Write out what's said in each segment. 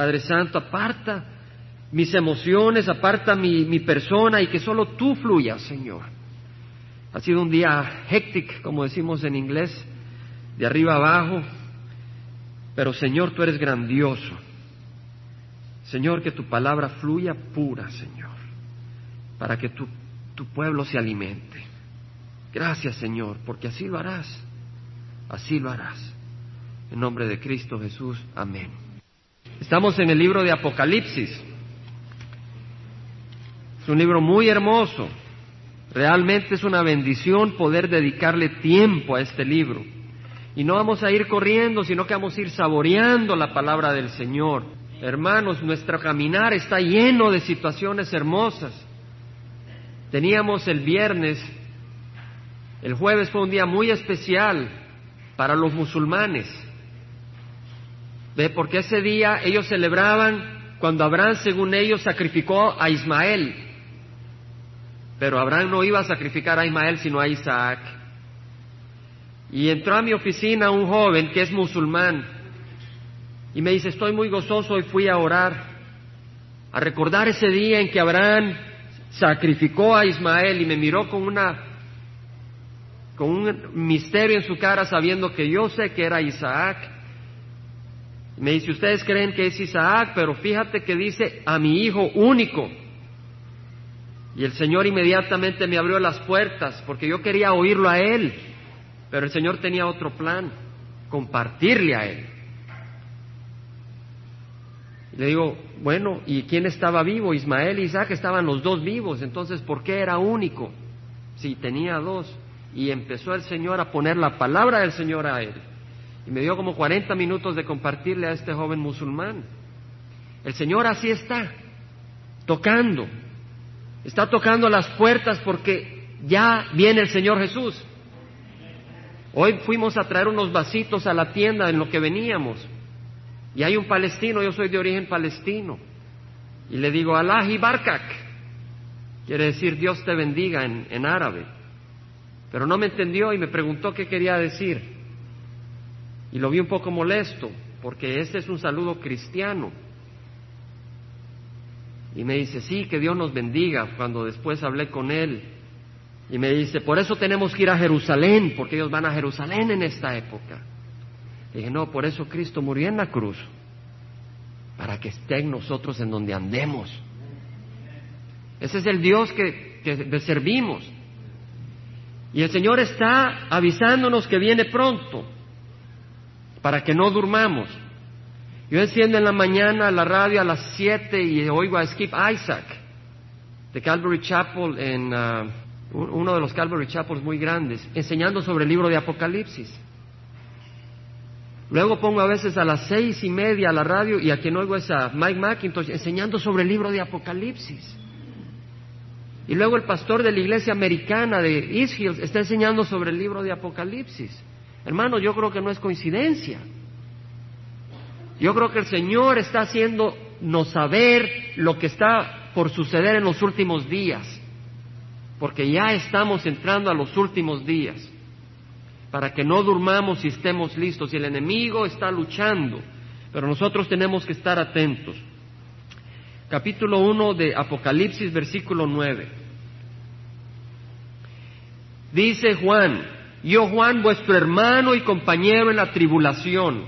Padre Santo, aparta mis emociones, aparta mi, mi persona y que solo tú fluyas, Señor. Ha sido un día hectic, como decimos en inglés, de arriba abajo, pero Señor, tú eres grandioso. Señor, que tu palabra fluya pura, Señor, para que tu, tu pueblo se alimente. Gracias, Señor, porque así lo harás, así lo harás. En nombre de Cristo Jesús, amén. Estamos en el libro de Apocalipsis. Es un libro muy hermoso. Realmente es una bendición poder dedicarle tiempo a este libro. Y no vamos a ir corriendo, sino que vamos a ir saboreando la palabra del Señor. Hermanos, nuestro caminar está lleno de situaciones hermosas. Teníamos el viernes, el jueves fue un día muy especial para los musulmanes. Porque ese día ellos celebraban cuando Abraham, según ellos, sacrificó a Ismael. Pero Abraham no iba a sacrificar a Ismael, sino a Isaac. Y entró a mi oficina un joven que es musulmán y me dice, estoy muy gozoso y fui a orar, a recordar ese día en que Abraham sacrificó a Ismael y me miró con una con un misterio en su cara sabiendo que yo sé que era Isaac. Me dice, ustedes creen que es Isaac, pero fíjate que dice a mi hijo único. Y el Señor inmediatamente me abrió las puertas porque yo quería oírlo a él, pero el Señor tenía otro plan, compartirle a él. Le digo, bueno, ¿y quién estaba vivo? Ismael y Isaac estaban los dos vivos, entonces ¿por qué era único? Si tenía dos. Y empezó el Señor a poner la palabra del Señor a él. Y me dio como 40 minutos de compartirle a este joven musulmán. El Señor así está, tocando. Está tocando las puertas porque ya viene el Señor Jesús. Hoy fuimos a traer unos vasitos a la tienda en lo que veníamos. Y hay un palestino, yo soy de origen palestino. Y le digo, Allah y. Quiere decir Dios te bendiga en, en árabe. Pero no me entendió y me preguntó qué quería decir. Y lo vi un poco molesto, porque ese es un saludo cristiano. Y me dice, sí, que Dios nos bendiga, cuando después hablé con él. Y me dice, por eso tenemos que ir a Jerusalén, porque ellos van a Jerusalén en esta época. Le dije, no, por eso Cristo murió en la cruz, para que esté en nosotros en donde andemos. Ese es el Dios que, que servimos. Y el Señor está avisándonos que viene pronto, para que no durmamos. Yo enciendo en la mañana la radio a las siete y oigo a Skip Isaac de Calvary Chapel en uh, uno de los Calvary Chapels muy grandes, enseñando sobre el libro de Apocalipsis. Luego pongo a veces a las seis y media la radio y a quien oigo es a Mike McIntosh enseñando sobre el libro de Apocalipsis. Y luego el pastor de la iglesia americana de East Hills está enseñando sobre el libro de Apocalipsis. Hermano, yo creo que no es coincidencia. Yo creo que el Señor está haciéndonos saber lo que está por suceder en los últimos días, porque ya estamos entrando a los últimos días, para que no durmamos y estemos listos. Y el enemigo está luchando, pero nosotros tenemos que estar atentos. Capítulo 1 de Apocalipsis, versículo 9. Dice Juan, yo Juan, vuestro hermano y compañero en la tribulación,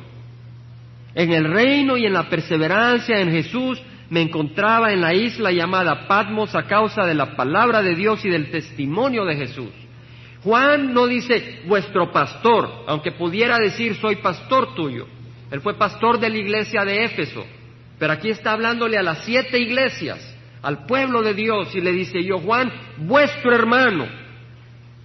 en el reino y en la perseverancia en Jesús, me encontraba en la isla llamada Patmos a causa de la palabra de Dios y del testimonio de Jesús. Juan no dice vuestro pastor, aunque pudiera decir soy pastor tuyo. Él fue pastor de la iglesia de Éfeso, pero aquí está hablándole a las siete iglesias, al pueblo de Dios, y le dice yo, Juan, vuestro hermano,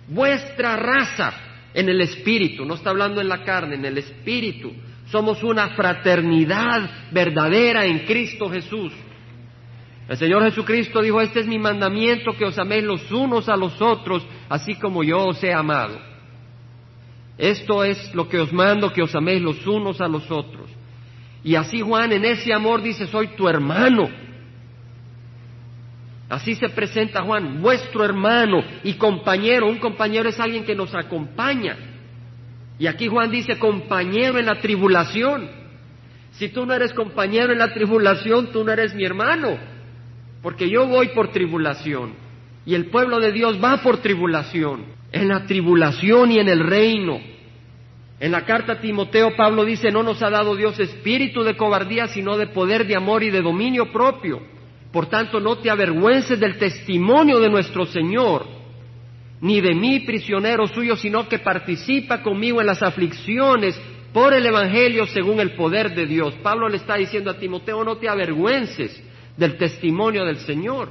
vuestra raza en el espíritu, no está hablando en la carne, en el espíritu. Somos una fraternidad verdadera en Cristo Jesús. El Señor Jesucristo dijo, este es mi mandamiento, que os améis los unos a los otros, así como yo os he amado. Esto es lo que os mando, que os améis los unos a los otros. Y así Juan en ese amor dice, soy tu hermano. Así se presenta Juan, vuestro hermano y compañero. Un compañero es alguien que nos acompaña. Y aquí Juan dice, compañero en la tribulación. Si tú no eres compañero en la tribulación, tú no eres mi hermano, porque yo voy por tribulación y el pueblo de Dios va por tribulación, en la tribulación y en el reino. En la carta a Timoteo Pablo dice, no nos ha dado Dios espíritu de cobardía, sino de poder, de amor y de dominio propio. Por tanto, no te avergüences del testimonio de nuestro Señor, ni de mí prisionero suyo, sino que participa conmigo en las aflicciones por el Evangelio según el poder de Dios. Pablo le está diciendo a Timoteo, no te avergüences del testimonio del Señor,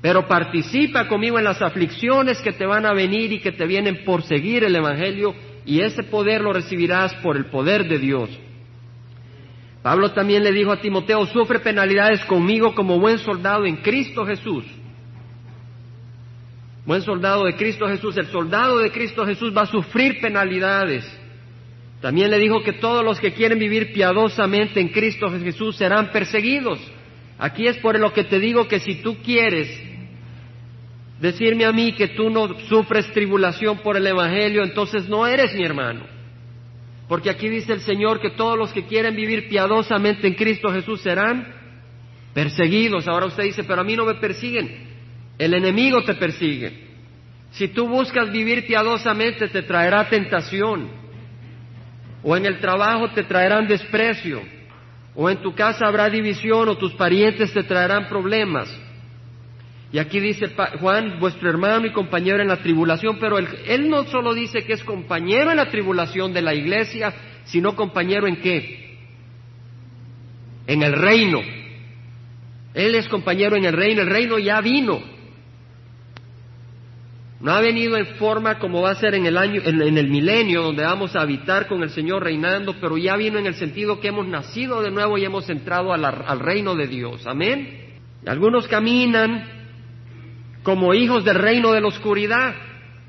pero participa conmigo en las aflicciones que te van a venir y que te vienen por seguir el Evangelio, y ese poder lo recibirás por el poder de Dios. Pablo también le dijo a Timoteo, sufre penalidades conmigo como buen soldado en Cristo Jesús. Buen soldado de Cristo Jesús. El soldado de Cristo Jesús va a sufrir penalidades. También le dijo que todos los que quieren vivir piadosamente en Cristo Jesús serán perseguidos. Aquí es por lo que te digo que si tú quieres decirme a mí que tú no sufres tribulación por el Evangelio, entonces no eres mi hermano. Porque aquí dice el Señor que todos los que quieren vivir piadosamente en Cristo Jesús serán perseguidos. Ahora usted dice, pero a mí no me persiguen. El enemigo te persigue. Si tú buscas vivir piadosamente, te traerá tentación. O en el trabajo te traerán desprecio. O en tu casa habrá división o tus parientes te traerán problemas. Y aquí dice Juan, vuestro hermano y compañero en la tribulación, pero él, no solo dice que es compañero en la tribulación de la iglesia, sino compañero en qué? En el reino. Él es compañero en el reino, el reino ya vino. No ha venido en forma como va a ser en el año, en, el milenio, donde vamos a habitar con el Señor reinando, pero ya vino en el sentido que hemos nacido de nuevo y hemos entrado al reino de Dios. Amén. Algunos caminan como hijos del reino de la oscuridad,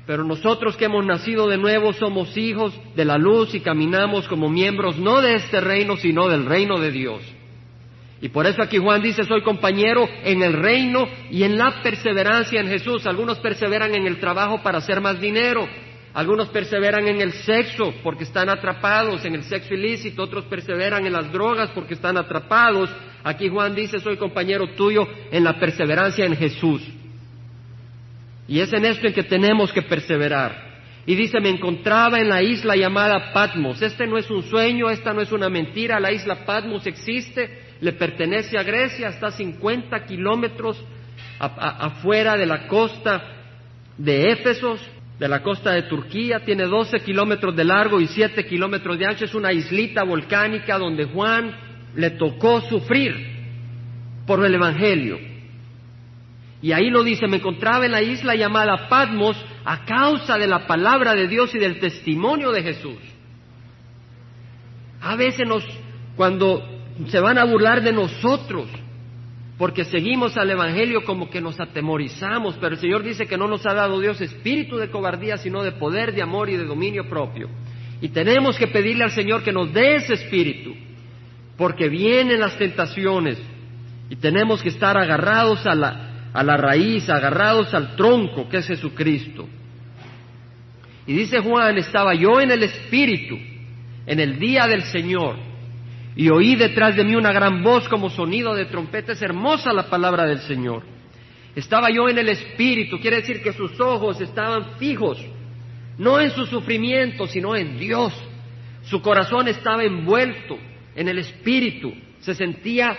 pero nosotros que hemos nacido de nuevo somos hijos de la luz y caminamos como miembros no de este reino, sino del reino de Dios. Y por eso aquí Juan dice, soy compañero en el reino y en la perseverancia en Jesús. Algunos perseveran en el trabajo para hacer más dinero, algunos perseveran en el sexo porque están atrapados en el sexo ilícito, otros perseveran en las drogas porque están atrapados. Aquí Juan dice, soy compañero tuyo en la perseverancia en Jesús. Y es en esto en que tenemos que perseverar. Y dice, me encontraba en la isla llamada Patmos. Este no es un sueño, esta no es una mentira. La isla Patmos existe, le pertenece a Grecia, está a 50 kilómetros afuera de la costa de Éfesos, de la costa de Turquía. Tiene 12 kilómetros de largo y 7 kilómetros de ancho. Es una islita volcánica donde Juan le tocó sufrir por el Evangelio. Y ahí lo dice, me encontraba en la isla llamada Patmos a causa de la palabra de Dios y del testimonio de Jesús. A veces nos, cuando se van a burlar de nosotros, porque seguimos al Evangelio como que nos atemorizamos, pero el Señor dice que no nos ha dado Dios espíritu de cobardía, sino de poder, de amor y de dominio propio. Y tenemos que pedirle al Señor que nos dé ese espíritu, porque vienen las tentaciones y tenemos que estar agarrados a la, a la raíz, agarrados al tronco que es Jesucristo. Y dice Juan, estaba yo en el Espíritu, en el día del Señor, y oí detrás de mí una gran voz como sonido de trompeta. Es hermosa la palabra del Señor. Estaba yo en el Espíritu, quiere decir que sus ojos estaban fijos, no en su sufrimiento, sino en Dios. Su corazón estaba envuelto en el Espíritu, se sentía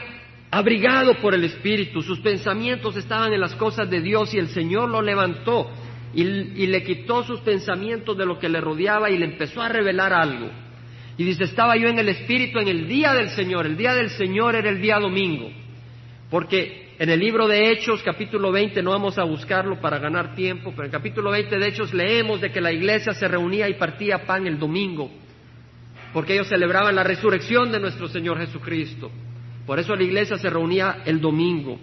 abrigado por el Espíritu, sus pensamientos estaban en las cosas de Dios y el Señor lo levantó y, le quitó sus pensamientos de lo que le rodeaba y le empezó a revelar algo. Y dice, estaba yo en el Espíritu en el día del Señor, el día del Señor era el día domingo, porque en el libro de Hechos, capítulo 20, no vamos a buscarlo para ganar tiempo, pero en capítulo 20 de Hechos leemos de que la iglesia se reunía y partía pan el domingo, porque ellos celebraban la resurrección de nuestro Señor Jesucristo. Por eso la iglesia se reunía el domingo.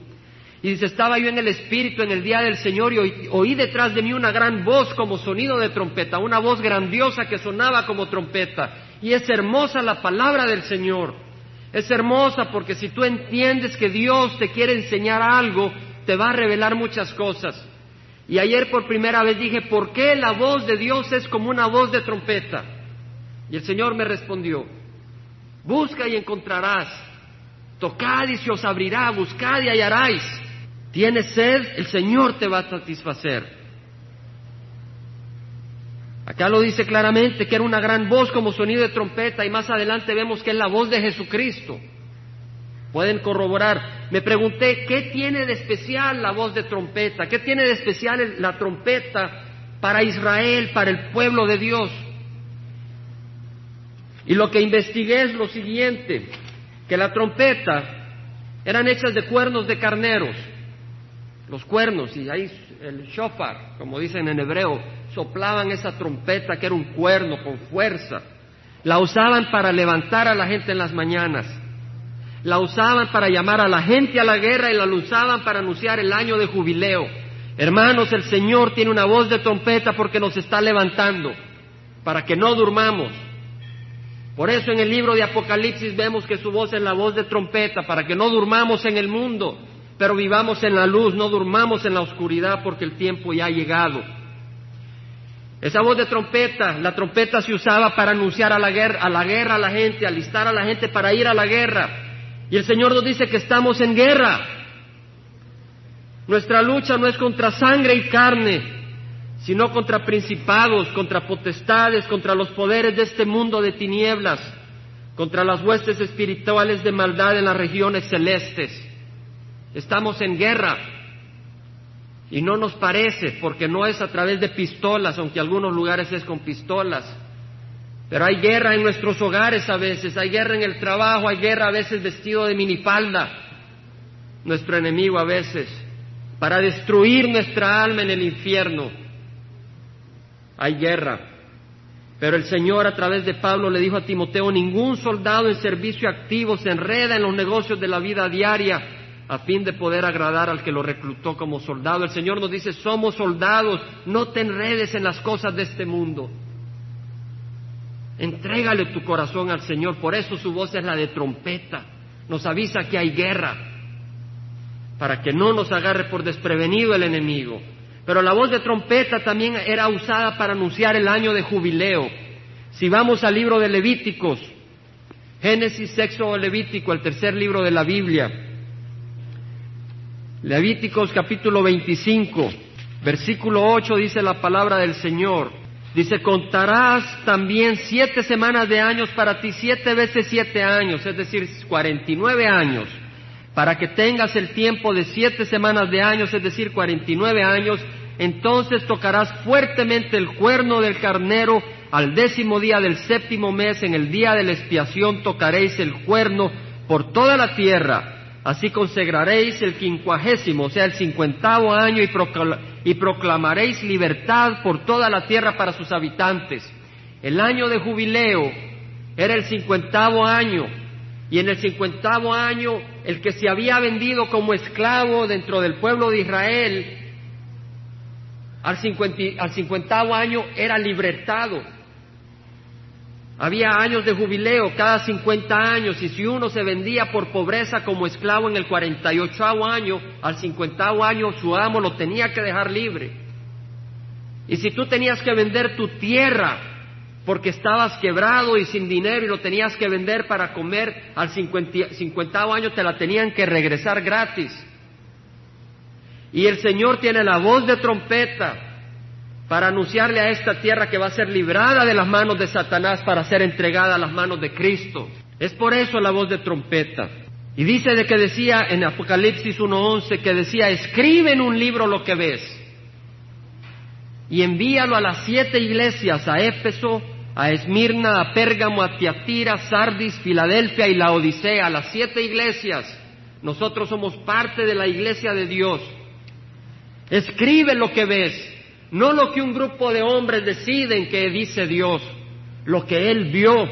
Y dice, estaba yo en el Espíritu en el día del Señor y oí, detrás de mí una gran voz como sonido de trompeta, una voz grandiosa que sonaba como trompeta. Y es hermosa la palabra del Señor. Es hermosa porque si tú entiendes que Dios te quiere enseñar algo, te va a revelar muchas cosas. Y ayer por primera vez dije, ¿por qué la voz de Dios es como una voz de trompeta? Y el Señor me respondió, Busca y encontrarás. Tocad y se os abrirá. Buscad y hallaráis. Tienes sed, el Señor te va a satisfacer. Acá lo dice claramente que era una gran voz como sonido de trompeta y más adelante vemos que es la voz de Jesucristo. Pueden corroborar. Me pregunté, ¿qué tiene de especial la voz de trompeta? ¿Qué tiene de especial la trompeta para Israel, para el pueblo de Dios? Y lo que investigué es lo siguiente, que la trompeta eran hechas de cuernos de carneros, los cuernos, y ahí el shofar, como dicen en hebreo, soplaban esa trompeta que era un cuerno con fuerza. La usaban para levantar a la gente en las mañanas. La usaban para llamar a la gente a la guerra y la usaban para anunciar el año de jubileo. Hermanos, el Señor tiene una voz de trompeta porque nos está levantando, para que no durmamos. Por eso en el libro de Apocalipsis vemos que su voz es la voz de trompeta, para que no durmamos en el mundo, pero vivamos en la luz, no durmamos en la oscuridad porque el tiempo ya ha llegado. Esa voz de trompeta, la trompeta se usaba para anunciar a la guerra, a la guerra a la gente, alistar a la gente para ir a la guerra. Y el Señor nos dice que estamos en guerra. Nuestra lucha no es contra sangre y carne, sino contra principados, contra potestades, contra los poderes de este mundo de tinieblas, contra las huestes espirituales de maldad en las regiones celestes. Estamos en guerra. Y no nos parece, porque no es a través de pistolas, aunque en algunos lugares es con pistolas. Pero hay guerra en nuestros hogares a veces, hay guerra en el trabajo, hay guerra a veces vestido de minifalda. Nuestro enemigo a veces, para destruir nuestra alma en el infierno. Hay guerra. Pero el Señor a través de Pablo le dijo a Timoteo, ningún soldado en servicio activo se enreda en los negocios de la vida diaria a fin de poder agradar al que lo reclutó como soldado. El Señor nos dice, somos soldados, no te enredes en las cosas de este mundo. Entrégale tu corazón al Señor, por eso su voz es la de trompeta, nos avisa que hay guerra, para que no nos agarre por desprevenido el enemigo. Pero la voz de trompeta también era usada para anunciar el año de jubileo. Si vamos al libro de Levíticos, Génesis, sexo Levítico, el tercer libro de la Biblia, Levíticos capítulo 25, versículo 8 dice la palabra del Señor. Dice, contarás también siete semanas de años para ti, siete veces siete años, es decir, cuarenta y nueve años, para que tengas el tiempo de siete semanas de años, es decir, cuarenta y nueve años, entonces tocarás fuertemente el cuerno del carnero. Al décimo día del séptimo mes, en el día de la expiación tocaréis el cuerno por toda la tierra, Así consagraréis el quincuagésimo, o sea, el cincuentavo año, y, proclamaréis libertad por toda la tierra para sus habitantes. El año de jubileo era el cincuentavo año, y en el cincuentavo año el que se había vendido como esclavo dentro del pueblo de Israel, al, al cincuentavo año era libertado. Había años de jubileo cada 50 años y si uno se vendía por pobreza como esclavo en el 48 año, al 50 año su amo lo tenía que dejar libre. Y si tú tenías que vender tu tierra porque estabas quebrado y sin dinero y lo tenías que vender para comer, al 50, año te la tenían que regresar gratis. Y el Señor tiene la voz de trompeta para anunciarle a esta tierra que va a ser librada de las manos de Satanás para ser entregada a las manos de Cristo. Es por eso la voz de trompeta. Y dice de que decía en Apocalipsis 1.11 que decía, escribe en un libro lo que ves y envíalo a las siete iglesias, a Éfeso, a Esmirna, a Pérgamo, a Tiatira, Sardis, Filadelfia y la Odisea, a las siete iglesias. Nosotros somos parte de la iglesia de Dios. Escribe lo que ves no lo que un grupo de hombres deciden que dice Dios, lo que Él vio.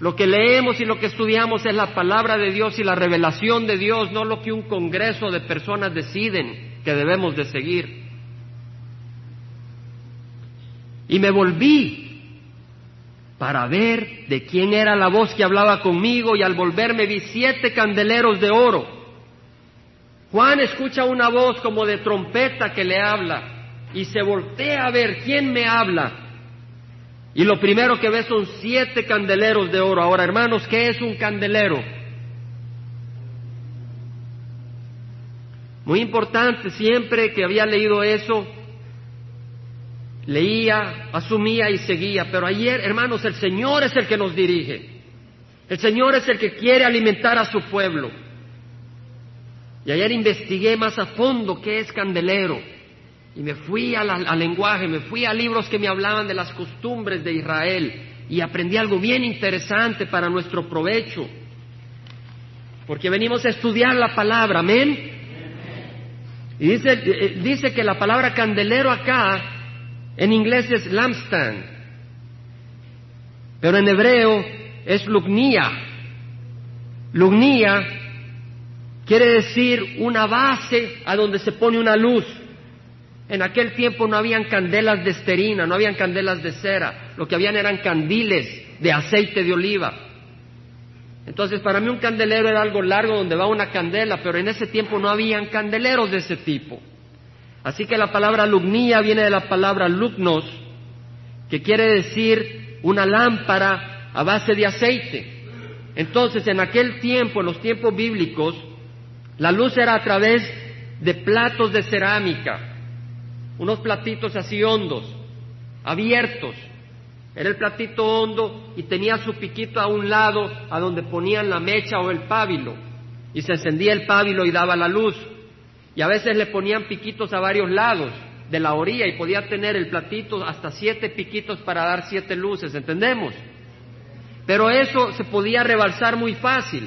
Lo que leemos y lo que estudiamos es la palabra de Dios y la revelación de Dios, no lo que un congreso de personas deciden que debemos de seguir. Y me volví para ver de quién era la voz que hablaba conmigo y al volverme vi siete candeleros de oro. Juan escucha una voz como de trompeta que le habla y se voltea a ver quién me habla. Y lo primero que ve son siete candeleros de oro. Ahora, hermanos, ¿qué es un candelero? Muy importante, siempre que había leído eso, leía, asumía y seguía. Pero ayer, hermanos, el Señor es el que nos dirige. El Señor es el que quiere alimentar a su pueblo. Y ayer investigué más a fondo qué es candelero. Y me fui al lenguaje, me fui a libros que me hablaban de las costumbres de Israel y aprendí algo bien interesante para nuestro provecho. Porque venimos a estudiar la palabra, amén. Y dice, eh, dice que la palabra candelero acá en inglés es lampstand, pero en hebreo es lugnia. Lugnia quiere decir una base a donde se pone una luz. En aquel tiempo no habían candelas de esterina, no habían candelas de cera, lo que habían eran candiles de aceite de oliva. Entonces, para mí un candelero era algo largo donde va una candela, pero en ese tiempo no habían candeleros de ese tipo. Así que la palabra lugnía viene de la palabra lugnos, que quiere decir una lámpara a base de aceite. Entonces, en aquel tiempo, en los tiempos bíblicos, la luz era a través de platos de cerámica, unos platitos así hondos, abiertos. Era el platito hondo y tenía su piquito a un lado a donde ponían la mecha o el pábilo. Y se encendía el pábilo y daba la luz. Y a veces le ponían piquitos a varios lados de la orilla y podía tener el platito hasta siete piquitos para dar siete luces, ¿entendemos? Pero eso se podía rebalsar muy fácil.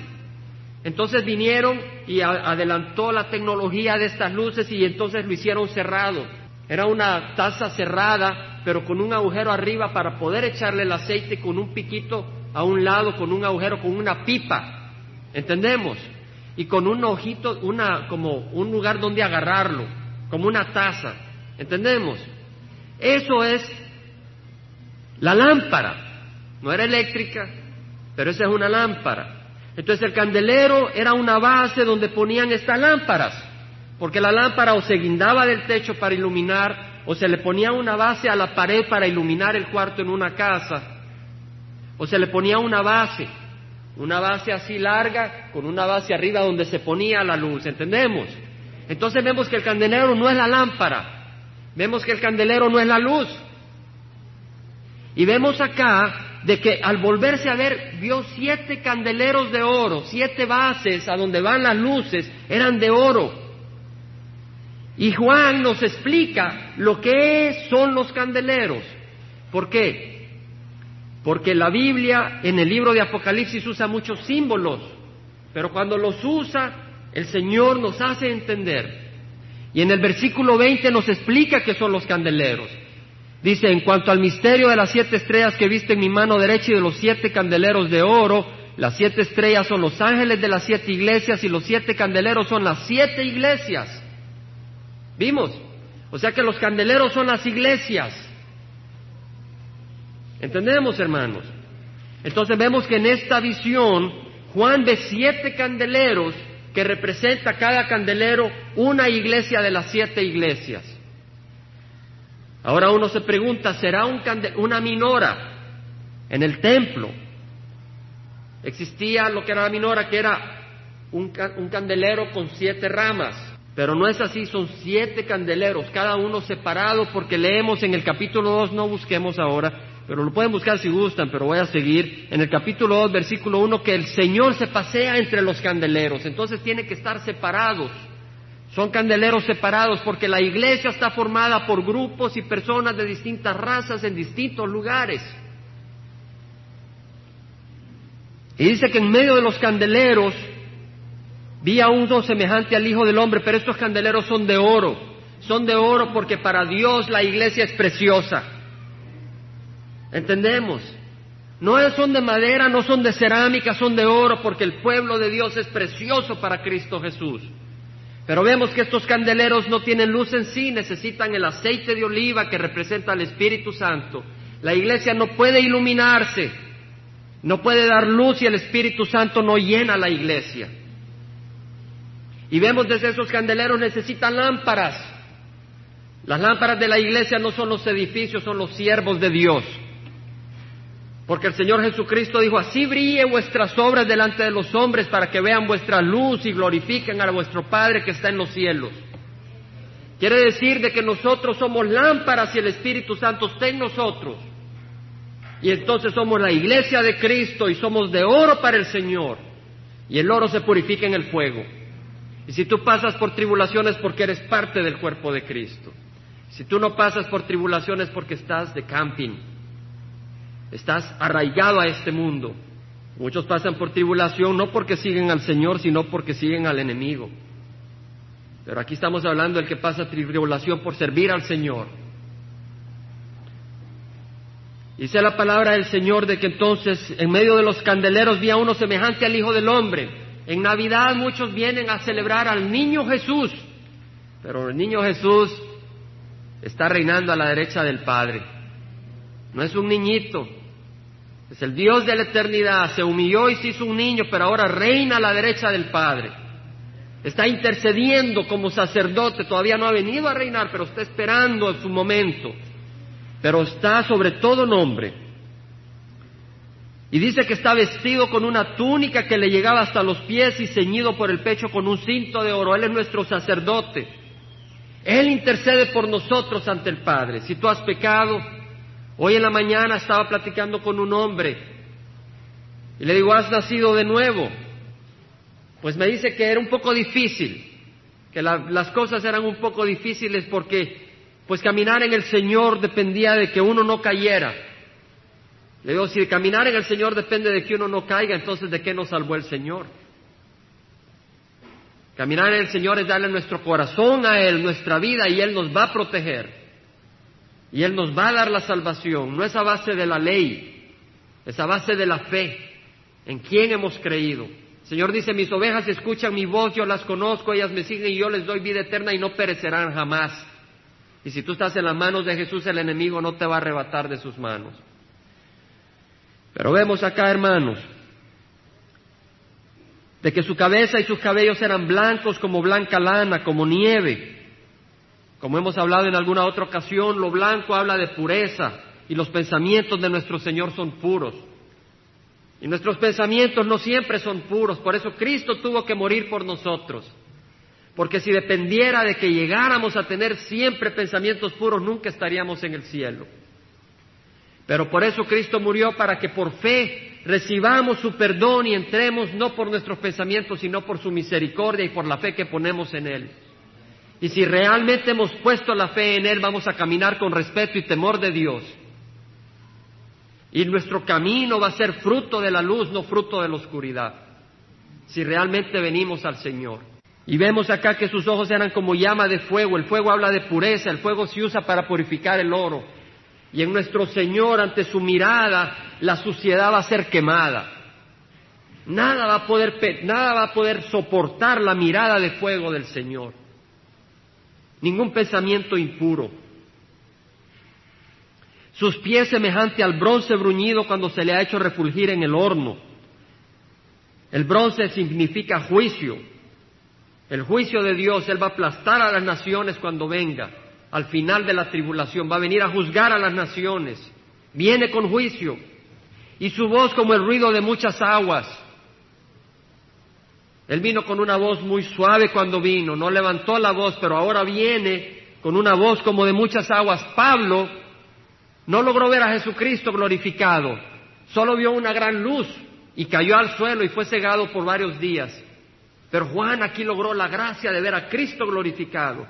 Entonces vinieron y adelantó la tecnología de estas luces y entonces lo hicieron cerrado. Era una taza cerrada, pero con un agujero arriba para poder echarle el aceite con un piquito a un lado, con un agujero, con una pipa. ¿Entendemos? Y con un ojito, una, como un lugar donde agarrarlo, como una taza. ¿Entendemos? Eso es la lámpara. No era eléctrica, pero esa es una lámpara. Entonces el candelero era una base donde ponían estas lámparas porque la lámpara o se guindaba del techo para iluminar, o se le ponía una base a la pared para iluminar el cuarto en una casa, o se le ponía una base, una base así larga, con una base arriba donde se ponía la luz, ¿entendemos? Entonces vemos que el candelero no es la lámpara, vemos que el candelero no es la luz. Y vemos acá de que al volverse a ver, vio siete candeleros de oro, siete bases a donde van las luces, eran de oro. Y Juan nos explica lo que son los candeleros. ¿Por qué? Porque la Biblia en el libro de Apocalipsis usa muchos símbolos, pero cuando los usa, el Señor nos hace entender. Y en el versículo 20 nos explica qué son los candeleros. Dice, en cuanto al misterio de las siete estrellas que viste en mi mano derecha y de los siete candeleros de oro, las siete estrellas son los ángeles de las siete iglesias y los siete candeleros son las siete iglesias. ¿Vimos? O sea que los candeleros son las iglesias. ¿Entendemos, hermanos? Entonces vemos que en esta visión Juan ve siete candeleros que representa cada candelero una iglesia de las siete iglesias. Ahora uno se pregunta, ¿será un una minora en el templo? Existía lo que era la minora, que era un candelero con siete ramas. Pero no es así, son siete candeleros, cada uno separado, porque leemos en el capítulo 2, no busquemos ahora, pero lo pueden buscar si gustan, pero voy a seguir. En el capítulo 2, versículo 1, que el Señor se pasea entre los candeleros, entonces tiene que estar separados. Son candeleros separados porque la iglesia está formada por grupos y personas de distintas razas en distintos lugares. Y dice que en medio de los candeleros Vi a uno semejante al Hijo del Hombre, pero estos candeleros son de oro. Son de oro porque para Dios la iglesia es preciosa. ¿Entendemos? No son de madera, no son de cerámica, son de oro porque el pueblo de Dios es precioso para Cristo Jesús. Pero vemos que estos candeleros no tienen luz en sí, necesitan el aceite de oliva que representa al Espíritu Santo. La iglesia no puede iluminarse, no puede dar luz y el Espíritu Santo no llena la iglesia. Y vemos desde esos candeleros necesitan lámparas. Las lámparas de la iglesia no son los edificios, son los siervos de Dios. Porque el Señor Jesucristo dijo, así brille vuestras obras delante de los hombres para que vean vuestra luz y glorifiquen a vuestro Padre que está en los cielos. Quiere decir de que nosotros somos lámparas y el Espíritu Santo está en nosotros. Y entonces somos la iglesia de Cristo y somos de oro para el Señor. Y el oro se purifica en el fuego. Y si tú pasas por tribulaciones porque eres parte del cuerpo de Cristo. Si tú no pasas por tribulaciones porque estás de camping, estás arraigado a este mundo. Muchos pasan por tribulación no porque siguen al Señor, sino porque siguen al enemigo. Pero aquí estamos hablando del que pasa tribulación por servir al Señor. Dice la palabra del Señor de que entonces en medio de los candeleros vi a uno semejante al Hijo del Hombre. En Navidad muchos vienen a celebrar al niño Jesús, pero el niño Jesús está reinando a la derecha del Padre. No es un niñito, es el Dios de la eternidad, se humilló y se hizo un niño, pero ahora reina a la derecha del Padre. Está intercediendo como sacerdote, todavía no ha venido a reinar, pero está esperando su momento. Pero está sobre todo nombre. Y dice que está vestido con una túnica que le llegaba hasta los pies y ceñido por el pecho con un cinto de oro. Él es nuestro sacerdote. Él intercede por nosotros ante el Padre. Si tú has pecado, hoy en la mañana estaba platicando con un hombre y le digo, ¿has nacido de nuevo? Pues me dice que era un poco difícil, que las cosas eran un poco difíciles porque pues caminar en el Señor dependía de que uno no cayera. Le digo, si caminar en el Señor depende de que uno no caiga, entonces ¿de qué nos salvó el Señor? Caminar en el Señor es darle nuestro corazón a Él, nuestra vida, y Él nos va a proteger. Y Él nos va a dar la salvación. No es a base de la ley, es a base de la fe, en quién hemos creído. El Señor dice, mis ovejas escuchan mi voz, yo las conozco, ellas me siguen y yo les doy vida eterna y no perecerán jamás. Y si tú estás en las manos de Jesús, el enemigo no te va a arrebatar de sus manos. Pero vemos acá, hermanos, de que su cabeza y sus cabellos eran blancos como blanca lana, como nieve. Como hemos hablado en alguna otra ocasión, lo blanco habla de pureza y los pensamientos de nuestro Señor son puros. Y nuestros pensamientos no siempre son puros, por eso Cristo tuvo que morir por nosotros. Porque si dependiera de que llegáramos a tener siempre pensamientos puros, nunca estaríamos en el cielo. Pero por eso Cristo murió para que por fe recibamos su perdón y entremos no por nuestros pensamientos, sino por su misericordia y por la fe que ponemos en Él. Y si realmente hemos puesto la fe en Él, vamos a caminar con respeto y temor de Dios. Y nuestro camino va a ser fruto de la luz, no fruto de la oscuridad. Si realmente venimos al Señor. Y vemos acá que sus ojos eran como llama de fuego. El fuego habla de pureza, el fuego se usa para purificar el oro. Y en nuestro Señor, ante su mirada, la suciedad va a ser quemada. Nada va a poder, nada va a poder soportar la mirada de fuego del Señor. Ningún pensamiento impuro. Sus pies semejante al bronce bruñido cuando se le ha hecho refulgir en el horno. El bronce significa juicio. El juicio de Dios, Él va a aplastar a las naciones cuando venga al final de la tribulación, va a venir a juzgar a las naciones, viene con juicio, y su voz como el ruido de muchas aguas. Él vino con una voz muy suave cuando vino, no levantó la voz, pero ahora viene con una voz como de muchas aguas. Pablo no logró ver a Jesucristo glorificado, solo vio una gran luz y cayó al suelo y fue cegado por varios días. Pero Juan aquí logró la gracia de ver a Cristo glorificado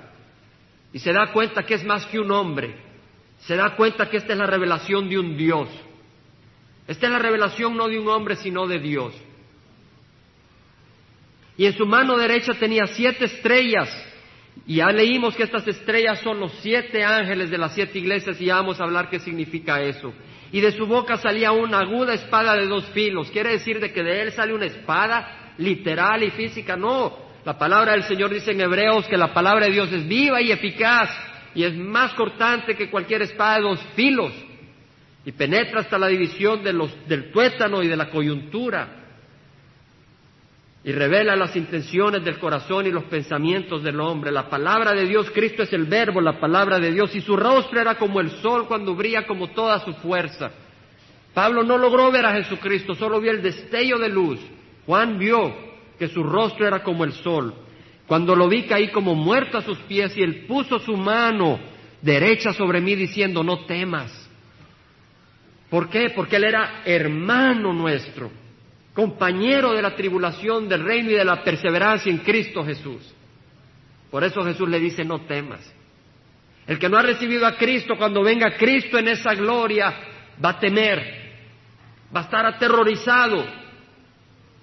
y se da cuenta que es más que un hombre, se da cuenta que esta es la revelación de un Dios. Esta es la revelación no de un hombre, sino de Dios. Y en su mano derecha tenía siete estrellas. Y ya leímos que estas estrellas son los siete ángeles de las siete iglesias y vamos a hablar qué significa eso. Y de su boca salía una aguda espada de dos filos. Quiere decir de que de él sale una espada literal y física. No, la palabra del Señor dice en Hebreos que la palabra de Dios es viva y eficaz y es más cortante que cualquier espada de dos filos y penetra hasta la división del tuétano y de la coyuntura y revela las intenciones del corazón y los pensamientos del hombre. La palabra de Dios, Cristo es el verbo, la palabra de Dios, y su rostro era como el sol cuando brilla como toda su fuerza. Pablo no logró ver a Jesucristo, solo vio el destello de luz. Juan vio que su rostro era como el sol. Cuando lo vi caí como muerto a sus pies y él puso su mano derecha sobre mí diciendo, no temas. ¿Por qué? Porque él era hermano nuestro, compañero de la tribulación, del reino y de la perseverancia en Cristo Jesús. Por eso Jesús le dice, no temas. El que no ha recibido a Cristo, cuando venga Cristo en esa gloria, va a temer, va a estar aterrorizado,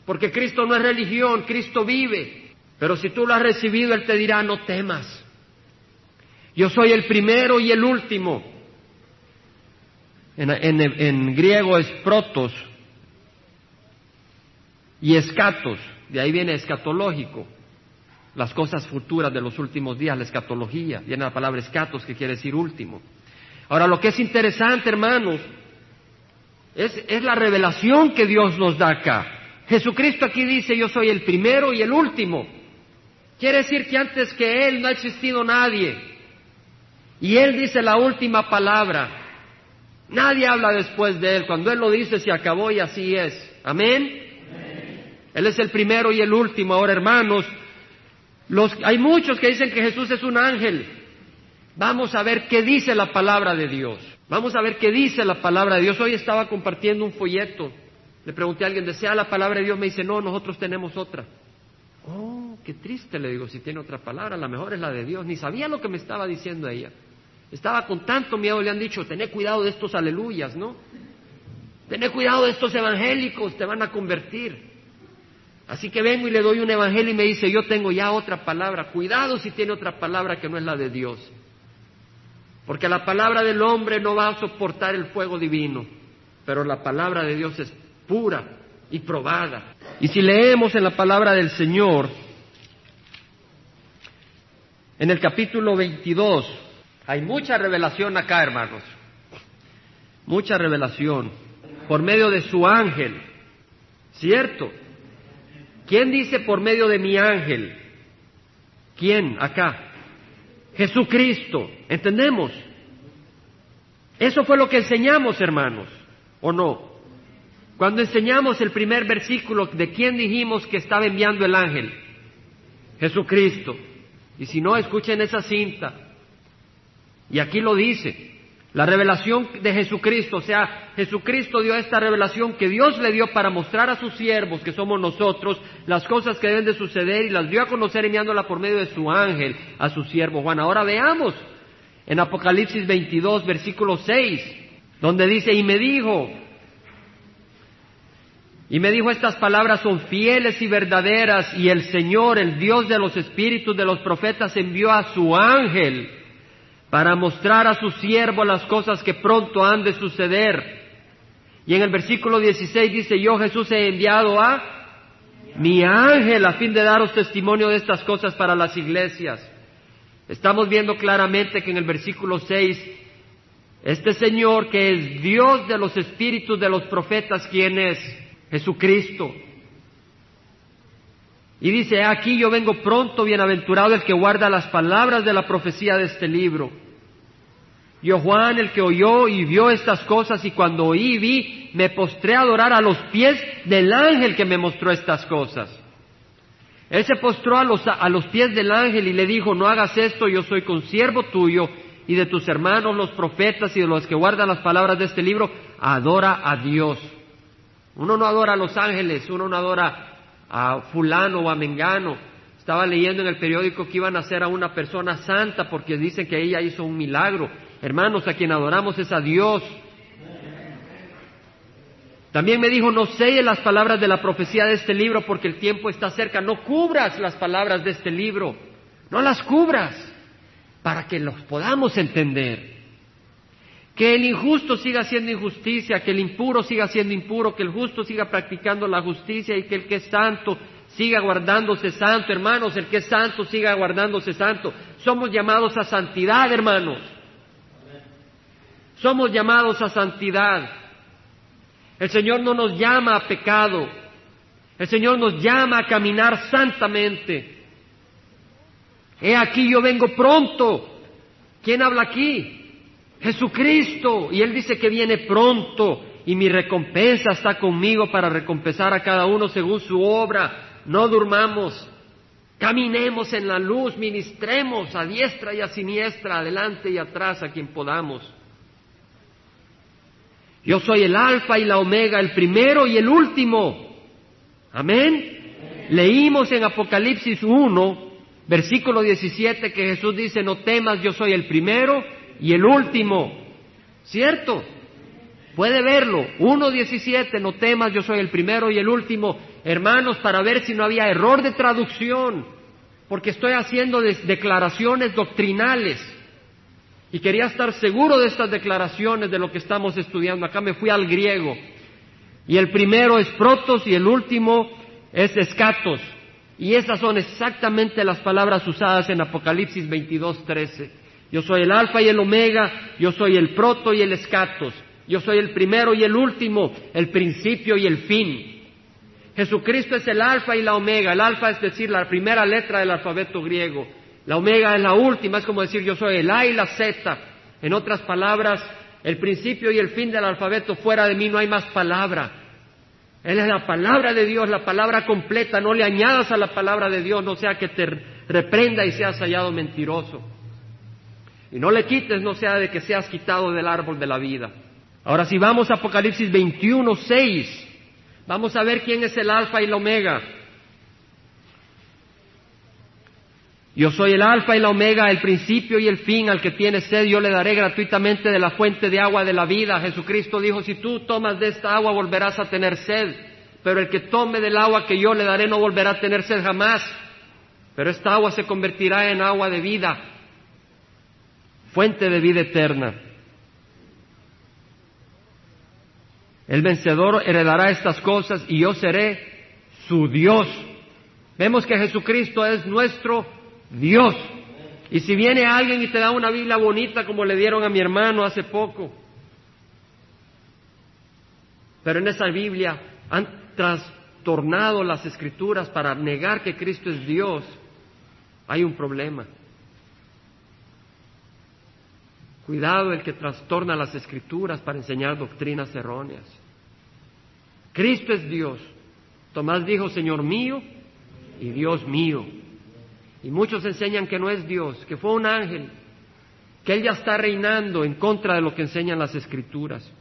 porque Cristo no es religión, Cristo vive. Pero si tú lo has recibido, Él te dirá, no temas. Yo soy el primero y el último. En, griego es protos y escatos, de ahí viene escatológico las cosas futuras de los últimos días, la escatología, viene la palabra escatos que quiere decir último. Ahora, lo que es interesante, hermanos, es, la revelación que Dios nos da acá. Jesucristo aquí dice, yo soy el primero y el último. Quiere decir que antes que Él no ha existido nadie. Y Él dice la última palabra. Nadie habla después de Él. Cuando Él lo dice, se acabó y así es. Amén. Él es el primero y el último. Ahora, hermanos, hay muchos que dicen que Jesús es un ángel. Vamos a ver qué dice la palabra de Dios. Vamos a ver qué dice la palabra de Dios. Hoy estaba compartiendo un folleto. Le pregunté a alguien, ¿desea la palabra de Dios? Me dice, no, nosotros tenemos otra. Oh, qué triste, le digo, si tiene otra palabra, la mejor es la de Dios. Ni sabía lo que me estaba diciendo ella. Estaba con tanto miedo, le han dicho, tené cuidado de estos aleluyas, ¿no? Tené cuidado de estos evangélicos, te van a convertir. Así que vengo y le doy un evangelio y me dice, yo tengo ya otra palabra. Cuidado si tiene otra palabra que no es la de Dios. Porque la palabra del hombre no va a soportar el fuego divino, pero la palabra de Dios es pura y probada. Y si leemos en la palabra del Señor, en el capítulo 22, hay mucha revelación acá, hermanos. Mucha revelación por medio de su ángel. ¿Cierto? ¿Quién dice por medio de mi ángel? ¿Quién acá? Jesucristo. ¿Entendemos? Eso fue lo que enseñamos, hermanos, ¿o no? Cuando enseñamos el primer versículo, ¿de quién dijimos que estaba enviando el ángel? Jesucristo. Y si no, escuchen esa cinta. Y aquí lo dice. La revelación de Jesucristo, o sea, Jesucristo dio esta revelación que Dios le dio para mostrar a sus siervos, que somos nosotros, las cosas que deben de suceder y las dio a conocer enviándola por medio de su ángel a su siervo Juan. Ahora veamos en Apocalipsis 22, versículo 6, donde dice, y me dijo, y me dijo estas palabras son fieles y verdaderas y el Señor, el Dios de los espíritus de los profetas, envió a su ángel para mostrar a su siervo las cosas que pronto han de suceder. Y en el versículo 16 dice, yo Jesús he enviado a mi ángel a fin de daros testimonio de estas cosas para las iglesias. Estamos viendo claramente que en el versículo 6, este Señor que es Dios de los espíritus de los profetas, ¿quién es? Jesucristo. Y dice, aquí yo vengo pronto, bienaventurado el que guarda las palabras de la profecía de este libro. Yo Juan, el que oyó y vio estas cosas, y cuando oí y vi, me postré a adorar a los pies del ángel que me mostró estas cosas. Él se postró a los, a los pies del ángel y le dijo, no hagas esto, yo soy consiervo tuyo y de tus hermanos los profetas y de los que guardan las palabras de este libro, adora a Dios. Uno no adora a los ángeles, uno no adora a fulano o a mengano. Estaba leyendo en el periódico que iban a hacer a una persona santa porque dicen que ella hizo un milagro. Hermanos, a quien adoramos es a Dios. También me dijo, no sé las palabras de la profecía de este libro porque el tiempo está cerca. No cubras las palabras de este libro. No las cubras para que los podamos entender. Que el injusto siga siendo injusticia, que el impuro siga siendo impuro, que el justo siga practicando la justicia y que el que es santo siga guardándose santo, hermanos, el que es santo siga guardándose santo. Somos llamados a santidad, hermanos. Somos llamados a santidad. El Señor no nos llama a pecado. El Señor nos llama a caminar santamente. He aquí yo vengo pronto. ¿Quién habla aquí? Jesucristo. Y Él dice que viene pronto y mi recompensa está conmigo para recompensar a cada uno según su obra. No durmamos, caminemos en la luz, ministremos a diestra y a siniestra, adelante y atrás a quien podamos. Yo soy el alfa y la omega, el primero y el último. Amén. Leímos en Apocalipsis 1, versículo 17, que Jesús dice, no temas, yo soy el primero y el último. ¿Cierto? Puede verlo. 1.17, no temas, yo soy el primero y el último. Hermanos, para ver si no había error de traducción, porque estoy haciendo declaraciones doctrinales. Y quería estar seguro de estas declaraciones de lo que estamos estudiando. Acá me fui al griego. Y el primero es protos y el último es escatos. Y esas son exactamente las palabras usadas en Apocalipsis 22.13. Yo soy el alfa y el omega, yo soy el proto y el escatos. Yo soy el primero y el último, el principio y el fin. Jesucristo es el alfa y la omega. El alfa es decir, la primera letra del alfabeto griego. La omega es la última, es como decir yo soy el A y la Z. En otras palabras, el principio y el fin del alfabeto, fuera de mí no hay más palabra. Él es la palabra de Dios, la palabra completa, no le añadas a la palabra de Dios, no sea que te reprenda y seas hallado mentiroso. Y no le quites, no sea de que seas quitado del árbol de la vida. Ahora si vamos a Apocalipsis 21, 6, vamos a ver quién es el alfa y el omega. Yo soy el alfa y la omega, el principio y el fin, al que tiene sed yo le daré gratuitamente de la fuente de agua de la vida. Jesucristo dijo, si tú tomas de esta agua volverás a tener sed, pero el que tome del agua que yo le daré no volverá a tener sed jamás, pero esta agua se convertirá en agua de vida, fuente de vida eterna. El vencedor heredará estas cosas y yo seré su Dios. Vemos que Jesucristo es nuestro Dios. Y si viene alguien y te da una Biblia bonita como le dieron a mi hermano hace poco, pero en esa Biblia han trastornado las escrituras para negar que Cristo es Dios, hay un problema. Cuidado el que trastorna las escrituras para enseñar doctrinas erróneas. Cristo es Dios. Tomás dijo, Señor mío y Dios mío. Y muchos enseñan que no es Dios, que fue un ángel, que Él ya está reinando en contra de lo que enseñan las escrituras.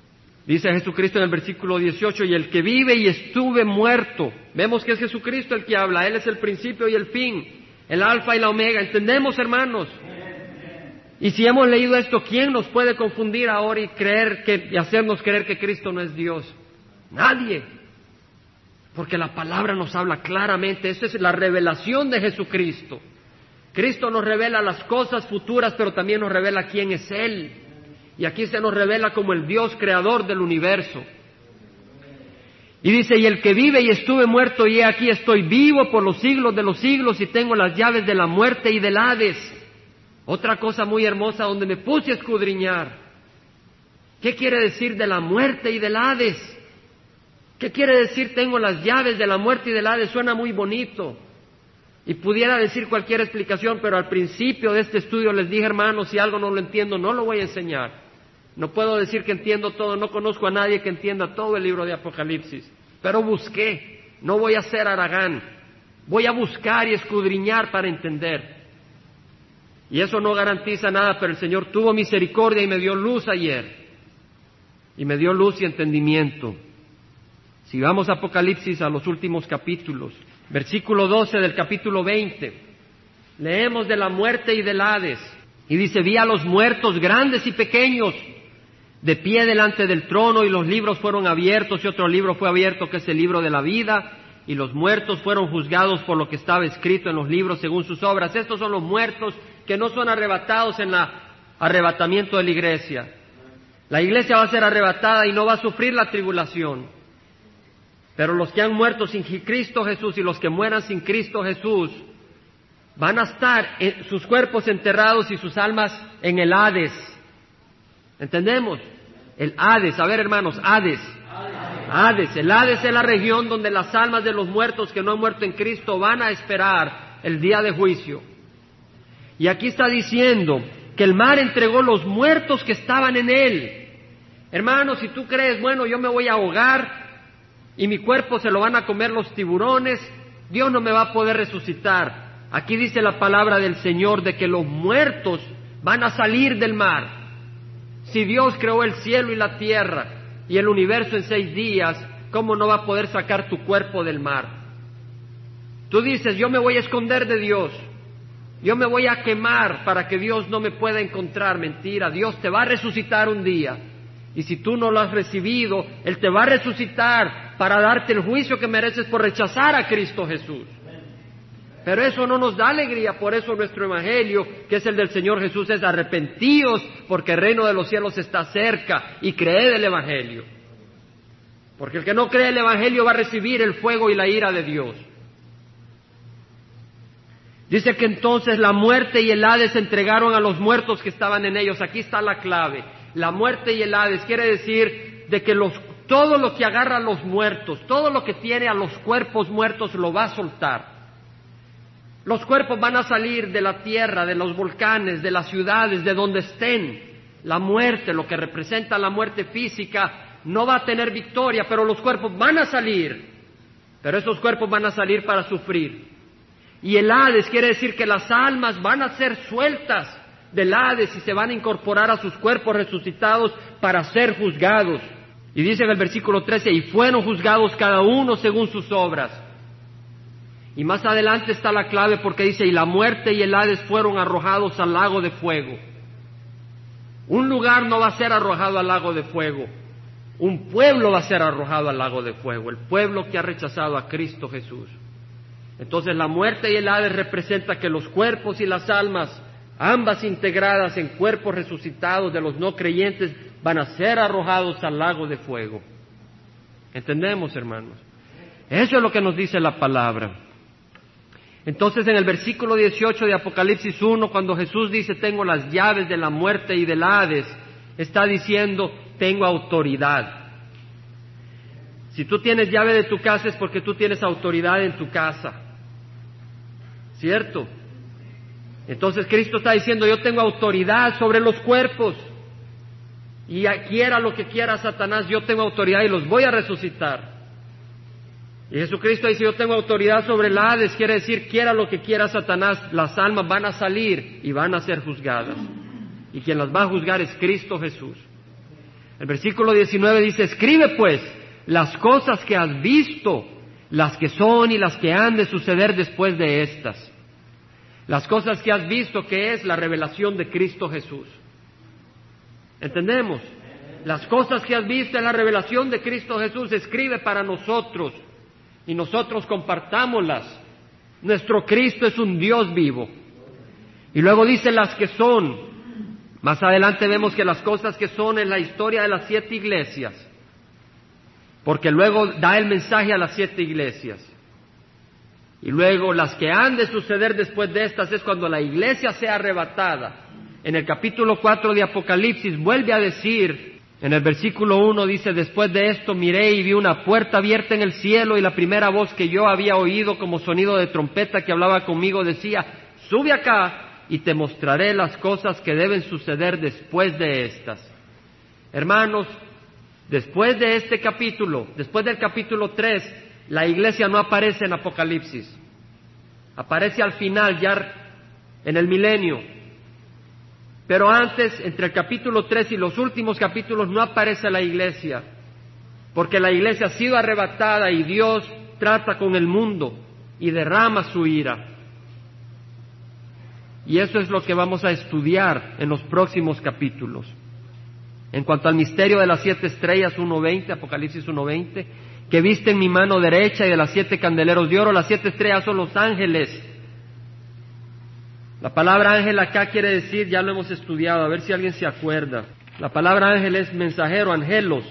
Dice Jesucristo en el versículo 18, y el que vive y estuve muerto, vemos que es Jesucristo el que habla, Él es el principio y el fin, el alfa y la omega. ¿Entendemos, hermanos? Y si hemos leído esto, ¿quién nos puede confundir ahora y creer que, y hacernos creer que Cristo no es Dios? Nadie. Porque la palabra nos habla claramente, esa es la revelación de Jesucristo. Cristo nos revela las cosas futuras, pero también nos revela quién es Él. Y aquí se nos revela como el Dios creador del universo. Y dice, y el que vive y estuve muerto, y aquí estoy vivo por los siglos de los siglos y tengo las llaves de la muerte y del Hades. Otra cosa muy hermosa donde me puse a escudriñar. ¿Qué quiere decir de la muerte y del Hades? ¿Qué quiere decir tengo las llaves de la muerte y del Hades? Suena muy bonito. Y pudiera decir cualquier explicación, pero al principio de este estudio les dije, hermanos, si algo no lo entiendo, no lo voy a enseñar. No puedo decir que entiendo todo, no conozco a nadie que entienda todo el libro de Apocalipsis, pero busqué, no voy a ser aragán, voy a buscar y escudriñar para entender. Y eso no garantiza nada, pero el Señor tuvo misericordia y me dio luz ayer. Y me dio luz y entendimiento. Si vamos a Apocalipsis a los últimos capítulos, versículo 12 del capítulo 20, leemos de la muerte y del Hades. Y dice, vi a los muertos grandes y pequeños de pie delante del trono y los libros fueron abiertos y otro libro fue abierto que es el libro de la vida y los muertos fueron juzgados por lo que estaba escrito en los libros según sus obras. Estos son los muertos que no son arrebatados en el arrebatamiento de la iglesia. La iglesia va a ser arrebatada y no va a sufrir la tribulación. Pero los que han muerto sin Cristo Jesús y los que mueran sin Cristo Jesús van a estar en sus cuerpos enterrados y sus almas en el Hades. ¿Entendemos? El Hades, a ver hermanos, Hades. Hades, el Hades es la región donde las almas de los muertos que no han muerto en Cristo van a esperar el día de juicio. Y aquí está diciendo que el mar entregó los muertos que estaban en él. Hermano, si tú crees, bueno, yo me voy a ahogar y mi cuerpo se lo van a comer los tiburones, Dios no me va a poder resucitar. Aquí dice la palabra del Señor de que los muertos van a salir del mar. Si Dios creó el cielo y la tierra y el universo en seis días, ¿cómo no va a poder sacar tu cuerpo del mar? Tú dices, yo me voy a esconder de Dios, yo me voy a quemar para que Dios no me pueda encontrar. Mentira, Dios te va a resucitar un día. Y si tú no lo has recibido, Él te va a resucitar para darte el juicio que mereces por rechazar a Cristo Jesús. Pero eso no nos da alegría, por eso nuestro Evangelio, que es el del Señor Jesús, es arrepentíos porque el reino de los cielos está cerca y creed el Evangelio. Porque el que no cree el Evangelio va a recibir el fuego y la ira de Dios. Dice que entonces la muerte y el Hades se entregaron a los muertos que estaban en ellos. Aquí está la clave. La muerte y el Hades quiere decir de que los, todo lo que agarra a los muertos, todo lo que tiene a los cuerpos muertos lo va a soltar. Los cuerpos van a salir de la tierra, de los volcanes, de las ciudades, de donde estén. La muerte, lo que representa la muerte física, no va a tener victoria, pero los cuerpos van a salir. Pero esos cuerpos van a salir para sufrir. Y el Hades quiere decir que las almas van a ser sueltas del Hades y se van a incorporar a sus cuerpos resucitados para ser juzgados. Y dice en el versículo 13, y fueron juzgados cada uno según sus obras. Y más adelante está la clave porque dice, y la muerte y el Hades fueron arrojados al lago de fuego. Un lugar no va a ser arrojado al lago de fuego, un pueblo va a ser arrojado al lago de fuego, el pueblo que ha rechazado a Cristo Jesús. Entonces la muerte y el Hades representa que los cuerpos y las almas, ambas integradas en cuerpos resucitados de los no creyentes, van a ser arrojados al lago de fuego. ¿Entendemos, hermanos? Eso es lo que nos dice la palabra. Entonces en el versículo 18 de Apocalipsis 1, cuando Jesús dice, tengo las llaves de la muerte y del Hades, está diciendo, tengo autoridad. Si tú tienes llave de tu casa es porque tú tienes autoridad en tu casa. ¿Cierto? Entonces Cristo está diciendo, yo tengo autoridad sobre los cuerpos. Y quiera lo que quiera Satanás, yo tengo autoridad y los voy a resucitar. Y Jesucristo dice, yo tengo autoridad sobre el Hades, quiere decir, quiera lo que quiera Satanás, las almas van a salir y van a ser juzgadas. Y quien las va a juzgar es Cristo Jesús. El versículo 19 dice, escribe pues las cosas que has visto, las que son y las que han de suceder después de estas. Las cosas que has visto, que es la revelación de Cristo Jesús. ¿Entendemos? Las cosas que has visto en la revelación de Cristo Jesús, escribe para nosotros y nosotros compartámoslas. Nuestro Cristo es un Dios vivo. Y luego dice las que son. Más adelante vemos que las cosas que son en la historia de las siete iglesias. Porque luego da el mensaje a las siete iglesias. Y luego las que han de suceder después de estas es cuando la iglesia sea arrebatada. En el capítulo 4 de Apocalipsis vuelve a decir en el versículo 1 dice, después de esto miré y vi una puerta abierta en el cielo y la primera voz que yo había oído como sonido de trompeta que hablaba conmigo decía, sube acá y te mostraré las cosas que deben suceder después de estas. Hermanos, después de este capítulo, después del capítulo 3, la iglesia no aparece en Apocalipsis, aparece al final, ya en el milenio, pero antes, entre el capítulo 3 y los últimos capítulos, no aparece la iglesia, porque la iglesia ha sido arrebatada y Dios trata con el mundo y derrama su ira. Y eso es lo que vamos a estudiar en los próximos capítulos. En cuanto al misterio de las siete estrellas 1.20, Apocalipsis 1.20, que viste en mi mano derecha y de las siete candeleros de oro, las siete estrellas son los ángeles la palabra ángel acá quiere decir, ya lo hemos estudiado, a ver si alguien se acuerda. La palabra ángel es mensajero, angelos.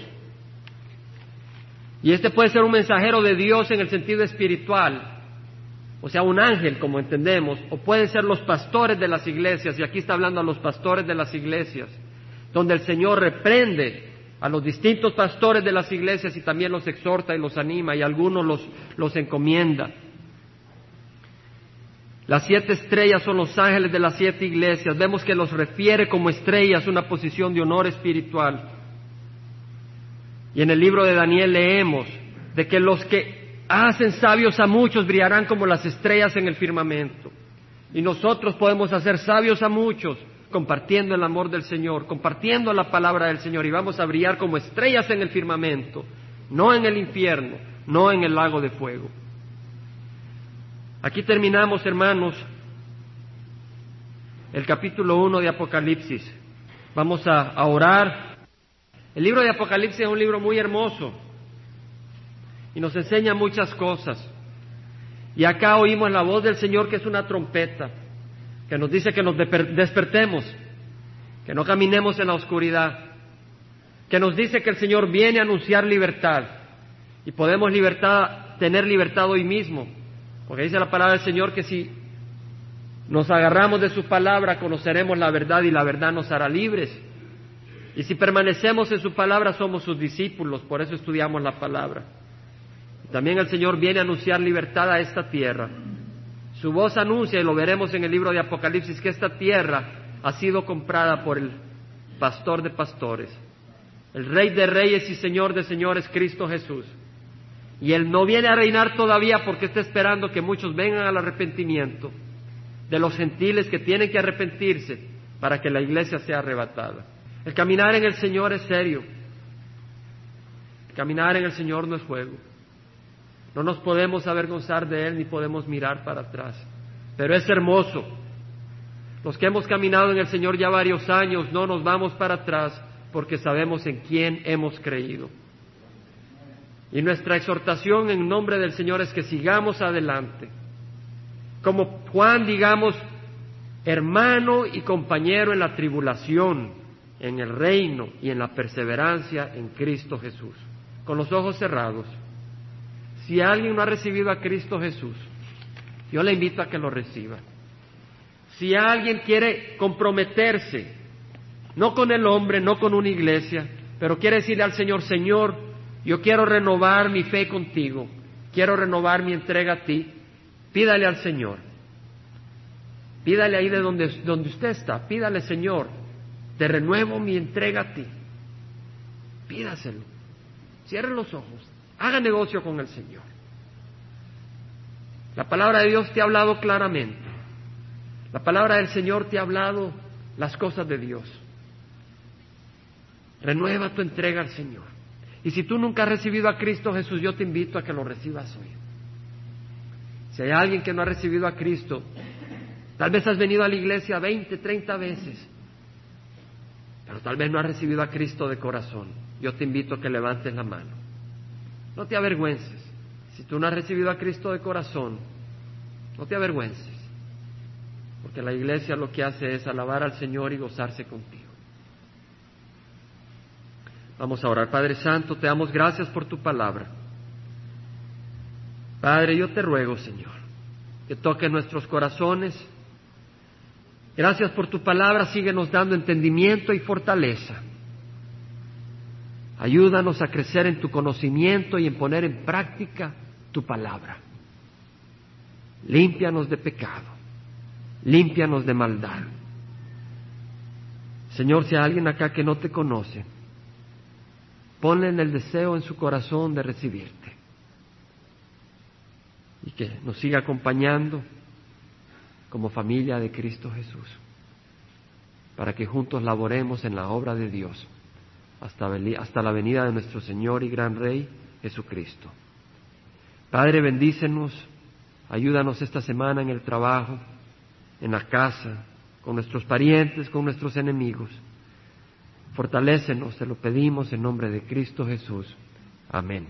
Y este puede ser un mensajero de Dios en el sentido espiritual, o sea, un ángel, como entendemos, o pueden ser los pastores de las iglesias, y aquí está hablando a los pastores de las iglesias, donde el Señor reprende a los distintos pastores de las iglesias y también los exhorta y los anima, y algunos los, los encomienda. Las siete estrellas son los ángeles de las siete iglesias. Vemos que los refiere como estrellas, una posición de honor espiritual. Y en el libro de Daniel leemos de que los que hacen sabios a muchos brillarán como las estrellas en el firmamento. Y nosotros podemos hacer sabios a muchos compartiendo el amor del Señor, compartiendo la palabra del Señor y vamos a brillar como estrellas en el firmamento, no en el infierno, no en el lago de fuego. Aquí terminamos, hermanos, el capítulo 1 de Apocalipsis. Vamos a, a orar. El libro de Apocalipsis es un libro muy hermoso y nos enseña muchas cosas. Y acá oímos la voz del Señor que es una trompeta, que nos dice que nos despertemos, que no caminemos en la oscuridad, que nos dice que el Señor viene a anunciar libertad y podemos libertad, tener libertad hoy mismo, porque dice la palabra del Señor que si nos agarramos de su palabra conoceremos la verdad y la verdad nos hará libres. Y si permanecemos en su palabra somos sus discípulos, por eso estudiamos la palabra. También el Señor viene a anunciar libertad a esta tierra. Su voz anuncia, y lo veremos en el libro de Apocalipsis, que esta tierra ha sido comprada por el pastor de pastores, el rey de reyes y señor de señores, Cristo Jesús. Y Él no viene a reinar todavía porque está esperando que muchos vengan al arrepentimiento de los gentiles que tienen que arrepentirse para que la iglesia sea arrebatada. El caminar en el Señor es serio. El caminar en el Señor no es juego. No nos podemos avergonzar de Él ni podemos mirar para atrás. Pero es hermoso. Los que hemos caminado en el Señor ya varios años no nos vamos para atrás porque sabemos en quién hemos creído. Y nuestra exhortación en nombre del Señor es que sigamos adelante. Como Juan, digamos, hermano y compañero en la tribulación, en el reino y en la perseverancia en Cristo Jesús. Con los ojos cerrados. Si alguien no ha recibido a Cristo Jesús, yo le invito a que lo reciba. Si alguien quiere comprometerse, no con el hombre, no con una iglesia, pero quiere decirle al Señor, Señor, yo quiero renovar mi fe contigo, quiero renovar mi entrega a ti, pídale al Señor. Pídale ahí de donde, donde usted está, pídale Señor, te renuevo mi entrega a ti. Pídaselo. Cierre los ojos. Haga negocio con el Señor. La palabra de Dios te ha hablado claramente. La palabra del Señor te ha hablado las cosas de Dios. Renueva tu entrega al Señor. Y si tú nunca has recibido a Cristo Jesús, yo te invito a que lo recibas hoy. Si hay alguien que no ha recibido a Cristo, tal vez has venido a la iglesia 20, 30 veces, pero tal vez no has recibido a Cristo de corazón. Yo te invito a que levantes la mano. No te avergüences. Si tú no has recibido a Cristo de corazón, no te avergüences. Porque la iglesia lo que hace es alabar al Señor y gozarse contigo. Vamos a orar. Padre Santo, te damos gracias por tu palabra. Padre, yo te ruego, Señor, que toque nuestros corazones. Gracias por tu palabra, síguenos dando entendimiento y fortaleza. Ayúdanos a crecer en tu conocimiento y en poner en práctica tu palabra. Límpianos de pecado, límpianos de maldad. Señor, si hay alguien acá que no te conoce, ponle en el deseo en su corazón de recibirte y que nos siga acompañando como familia de Cristo Jesús, para que juntos laboremos en la obra de Dios hasta, la venida de nuestro Señor y Gran Rey Jesucristo. Padre, bendícenos, ayúdanos esta semana en el trabajo, en la casa, con nuestros parientes, con nuestros enemigos. Fortalécenos, te lo pedimos en nombre de Cristo Jesús. Amén.